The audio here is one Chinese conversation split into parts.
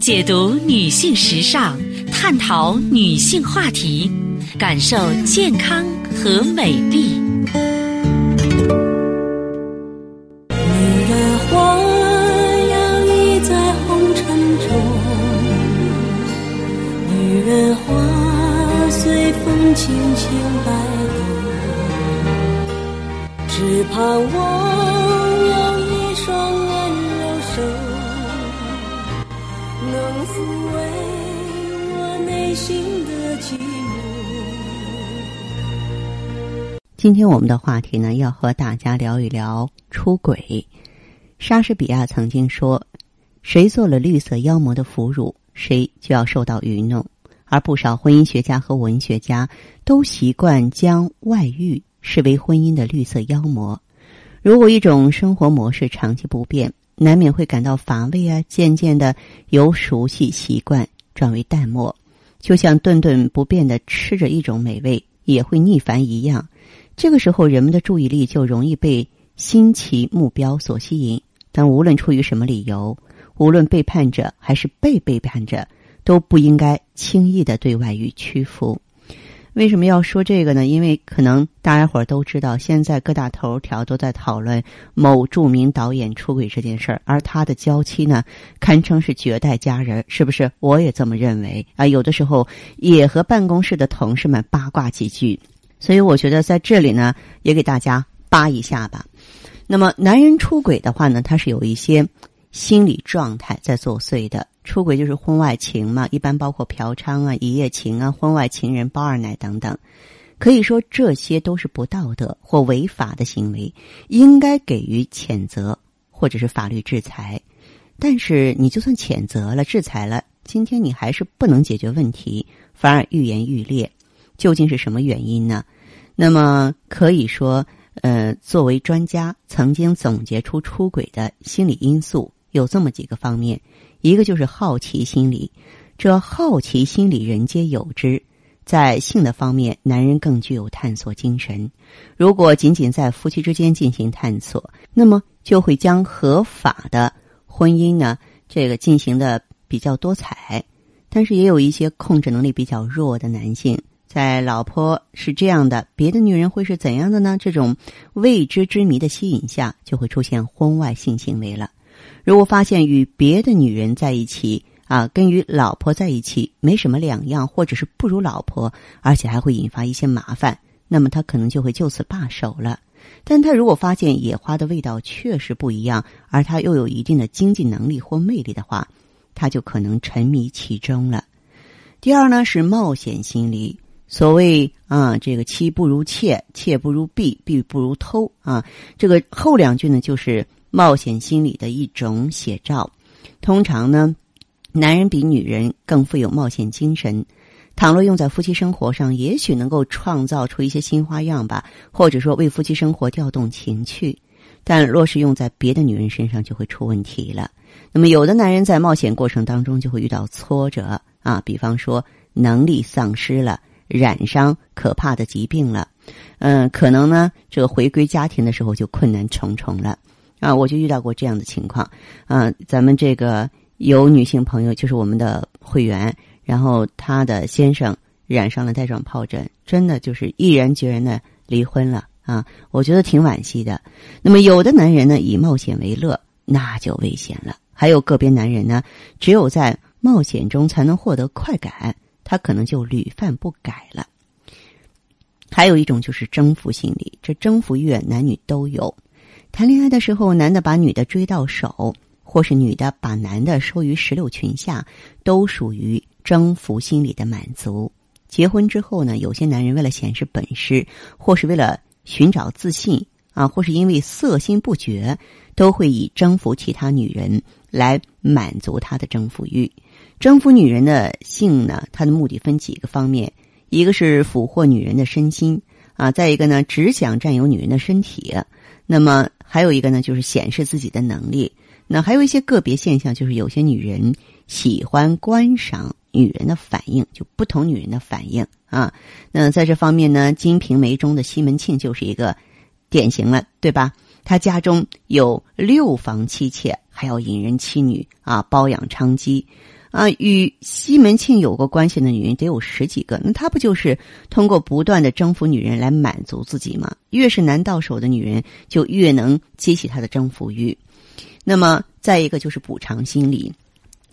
解读女性时尚，探讨女性话题，感受健康和美丽。女人花摇曳在红尘中，女人花随风轻轻摆动，只盼望有一双温柔手，能抚慰我内心的寂寞。今天我们的话题呢，要和大家聊一聊出轨。莎士比亚曾经说：“谁做了绿色妖魔的俘虏，谁就要受到愚弄。”而不少婚姻学家和文学家都习惯将外遇视为婚姻的绿色妖魔。如果一种生活模式长期不变，难免会感到乏味啊，渐渐的由熟悉习惯转为淡漠，就像顿顿不变的吃着一种美味也会腻烦一样。这个时候，人们的注意力就容易被新奇目标所吸引。但无论出于什么理由，无论背叛者还是被背叛者，都不应该轻易的对外遇屈服。为什么要说这个呢？因为可能大家伙都知道，现在各大头条都在讨论某著名导演出轨这件事儿，而他的娇妻呢，堪称是绝代佳人，是不是？我也这么认为啊。有的时候也和办公室的同事们八卦几句。所以我觉得在这里呢，也给大家扒一下吧。那么，男人出轨的话呢，他是有一些心理状态在作祟的。出轨就是婚外情嘛，一般包括嫖娼啊、一夜情啊、婚外情人、包二奶等等。可以说这些都是不道德或违法的行为，应该给予谴责或者是法律制裁。但是你就算谴责了、制裁了，今天你还是不能解决问题，反而愈演愈烈。究竟是什么原因呢？那么可以说，呃，作为专家，曾经总结出出轨的心理因素有这么几个方面：一个就是好奇心理，这好奇心理人皆有之。在性的方面，男人更具有探索精神。如果仅仅在夫妻之间进行探索，那么就会将合法的婚姻呢，这个进行的比较多彩。但是也有一些控制能力比较弱的男性。在老婆是这样的，别的女人会是怎样的呢？这种未知之谜的吸引下，就会出现婚外性行为了。如果发现与别的女人在一起啊，跟与老婆在一起没什么两样，或者是不如老婆，而且还会引发一些麻烦，那么他可能就会就此罢手了。但他如果发现野花的味道确实不一样，而他又有一定的经济能力或魅力的话，他就可能沉迷其中了。第二呢，是冒险心理。所谓啊，这个妻不如妾，妾不如婢，婢不如偷啊。这个后两句呢，就是冒险心理的一种写照。通常呢，男人比女人更富有冒险精神。倘若用在夫妻生活上，也许能够创造出一些新花样吧，或者说为夫妻生活调动情趣。但若是用在别的女人身上，就会出问题了。那么，有的男人在冒险过程当中就会遇到挫折啊，比方说能力丧失了。染上可怕的疾病了，嗯，可能呢，这个回归家庭的时候就困难重重了啊！我就遇到过这样的情况啊。咱们这个有女性朋友，就是我们的会员，然后她的先生染上了带状疱疹，真的就是毅然决然的离婚了啊！我觉得挺惋惜的。那么有的男人呢，以冒险为乐，那就危险了；还有个别男人呢，只有在冒险中才能获得快感。他可能就屡犯不改了。还有一种就是征服心理，这征服欲男女都有。谈恋爱的时候，男的把女的追到手，或是女的把男的收于石榴裙下，都属于征服心理的满足。结婚之后呢，有些男人为了显示本事，或是为了寻找自信啊，或是因为色心不绝，都会以征服其他女人来满足他的征服欲。征服女人的性呢，它的目的分几个方面，一个是俘获女人的身心啊，再一个呢，只想占有女人的身体。那么还有一个呢，就是显示自己的能力。那还有一些个别现象，就是有些女人喜欢观赏女人的反应，就不同女人的反应啊。那在这方面呢，《金瓶梅》中的西门庆就是一个典型了，对吧？他家中有六房妻妾，还要引人妻女啊，包养娼妓。啊，与西门庆有过关系的女人得有十几个，那他不就是通过不断的征服女人来满足自己吗？越是难到手的女人，就越能激起他的征服欲。那么，再一个就是补偿心理。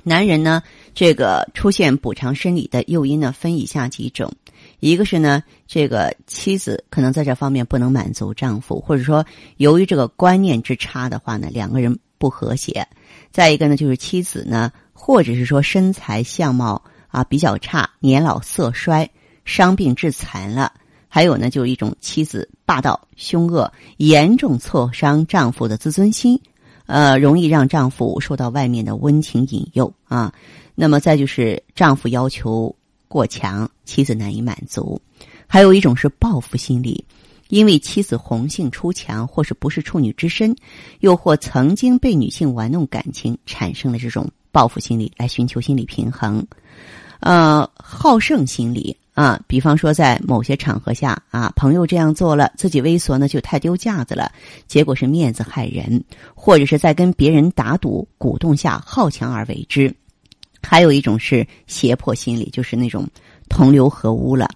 男人呢，这个出现补偿生理的诱因呢，分以下几种：一个是呢，这个妻子可能在这方面不能满足丈夫，或者说由于这个观念之差的话呢，两个人不和谐；再一个呢，就是妻子呢，或者是说身材相貌啊比较差，年老色衰，伤病致残了；还有呢，就是一种妻子霸道凶恶，严重挫伤丈夫的自尊心。呃，容易让丈夫受到外面的温情引诱啊。那么再就是丈夫要求过强，妻子难以满足。还有一种是报复心理，因为妻子红杏出墙，或是不是处女之身，又或曾经被女性玩弄感情，产生了这种报复心理，来寻求心理平衡。呃，好胜心理。啊，比方说在某些场合下啊，朋友这样做了，自己猥琐呢就太丢架子了，结果是面子害人；或者是在跟别人打赌鼓动下好强而为之。还有一种是胁迫心理，就是那种同流合污了。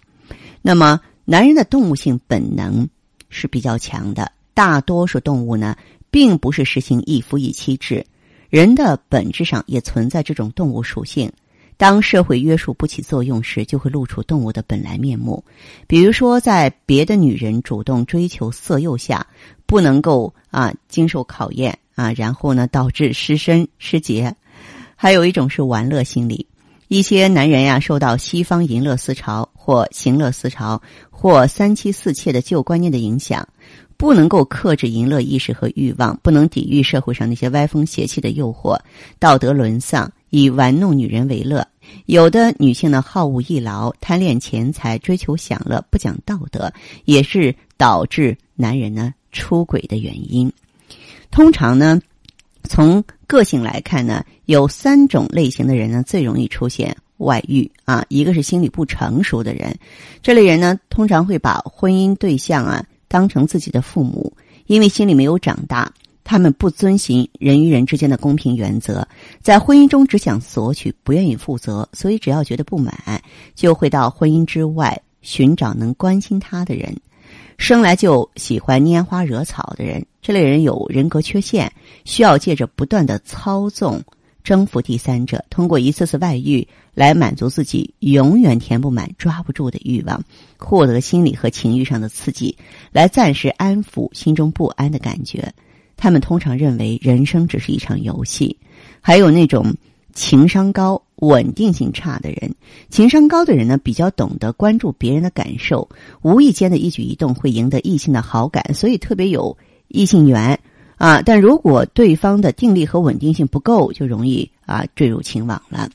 那么，男人的动物性本能是比较强的，大多数动物呢并不是实行一夫一妻制，人的本质上也存在这种动物属性。当社会约束不起作用时，就会露出动物的本来面目。比如说，在别的女人主动追求色诱下，不能够啊经受考验啊，然后呢导致失身失节。还有一种是玩乐心理，一些男人呀受到西方淫乐思潮或行乐思潮或三妻四妾的旧观念的影响，不能够克制淫乐意识和欲望，不能抵御社会上那些歪风邪气的诱惑，道德沦丧，以玩弄女人为乐。有的女性呢，好恶易劳，贪恋钱财，追求享乐，不讲道德，也是导致男人呢出轨的原因。通常呢，从个性来看呢，有三种类型的人呢最容易出现外遇啊。一个是心理不成熟的人，这类人呢通常会把婚姻对象啊当成自己的父母，因为心里没有长大。他们不遵循人与人之间的公平原则，在婚姻中只想索取，不愿意负责，所以只要觉得不满，就会到婚姻之外寻找能关心他的人。生来就喜欢拈花惹草的人，这类人有人格缺陷，需要借着不断的操纵、征服第三者，通过一次次外遇来满足自己永远填不满、抓不住的欲望，获得心理和情欲上的刺激，来暂时安抚心中不安的感觉。他们通常认为人生只是一场游戏，还有那种情商高、稳定性差的人。情商高的人呢，比较懂得关注别人的感受，无意间的一举一动会赢得异性的好感，所以特别有异性缘啊。但如果对方的定力和稳定性不够，就容易啊坠入情网了。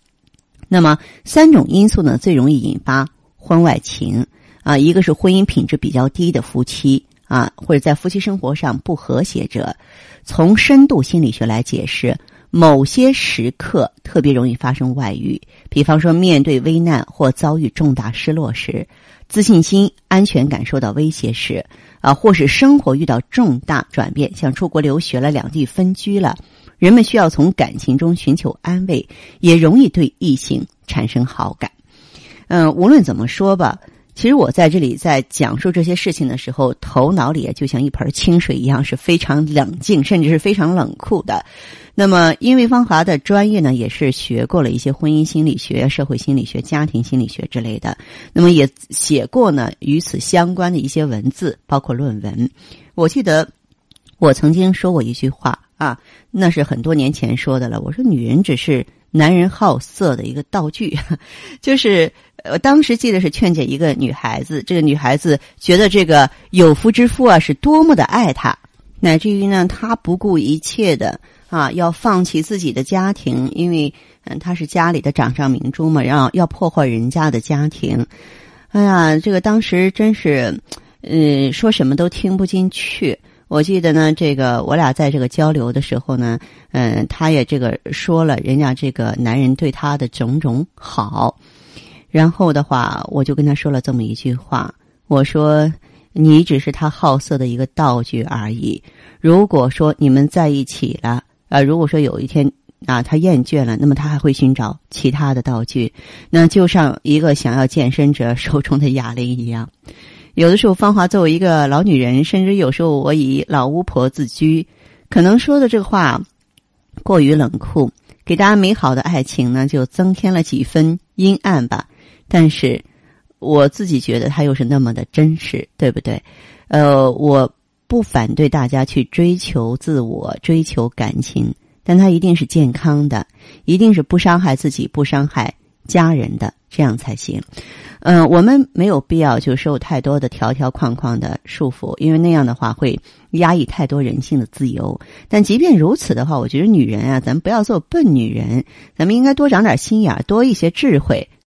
那么三种因素呢，最容易引发婚外情啊，一个是婚姻品质比较低的夫妻。啊，或者在夫妻生活上不和谐者，从深度心理学来解释，某些时刻特别容易发生外遇。比方说，面对危难或遭遇重大失落时，自信心、安全感受到威胁时，啊，或是生活遇到重大转变，像出国留学了、两地分居了，人们需要从感情中寻求安慰，也容易对异性产生好感。嗯，无论怎么说吧。其实我在这里在讲述这些事情的时候，头脑里就像一盆清水一样，是非常冷静，甚至是非常冷酷的。那么，因为芳华的专业呢，也是学过了一些婚姻心理学、社会心理学、家庭心理学之类的。那么，也写过呢与此相关的一些文字，包括论文。我记得我曾经说过一句话啊，那是很多年前说的了。我说，女人只是。男人好色的一个道具，就是我当时记得是劝解一个女孩子，这个女孩子觉得这个有夫之妇啊是多么的爱她，乃至于呢，她不顾一切的啊要放弃自己的家庭，因为嗯她是家里的掌上明珠嘛，然后要破坏人家的家庭。哎呀，这个当时真是，嗯，说什么都听不进去。我记得呢，这个我俩在这个交流的时候呢，嗯，他也这个说了人家这个男人对他的种种好，然后的话，我就跟他说了这么一句话，我说你只是他好色的一个道具而已。如果说你们在一起了，啊，如果说有一天啊，他厌倦了，那么他还会寻找其他的道具，那就像一个想要健身者手中的哑铃一样。有的时候，芳华作为一个老女人，甚至有时候我以老巫婆自居，可能说的这话过于冷酷，给大家美好的爱情呢就增添了几分阴暗吧。但是我自己觉得它又是那么的真实，对不对？呃，我不反对大家去追求自我、追求感情。但它一定是健康的，一定是不伤害自己、不伤害家人的，这样才行。嗯，我们没有必要就受太多的条条框框的束缚，因为那样的话会压抑太多人性的自由。但即便如此的话，我觉得女人啊，咱们不要做笨女人，咱们应该多长点心眼，多一些智慧。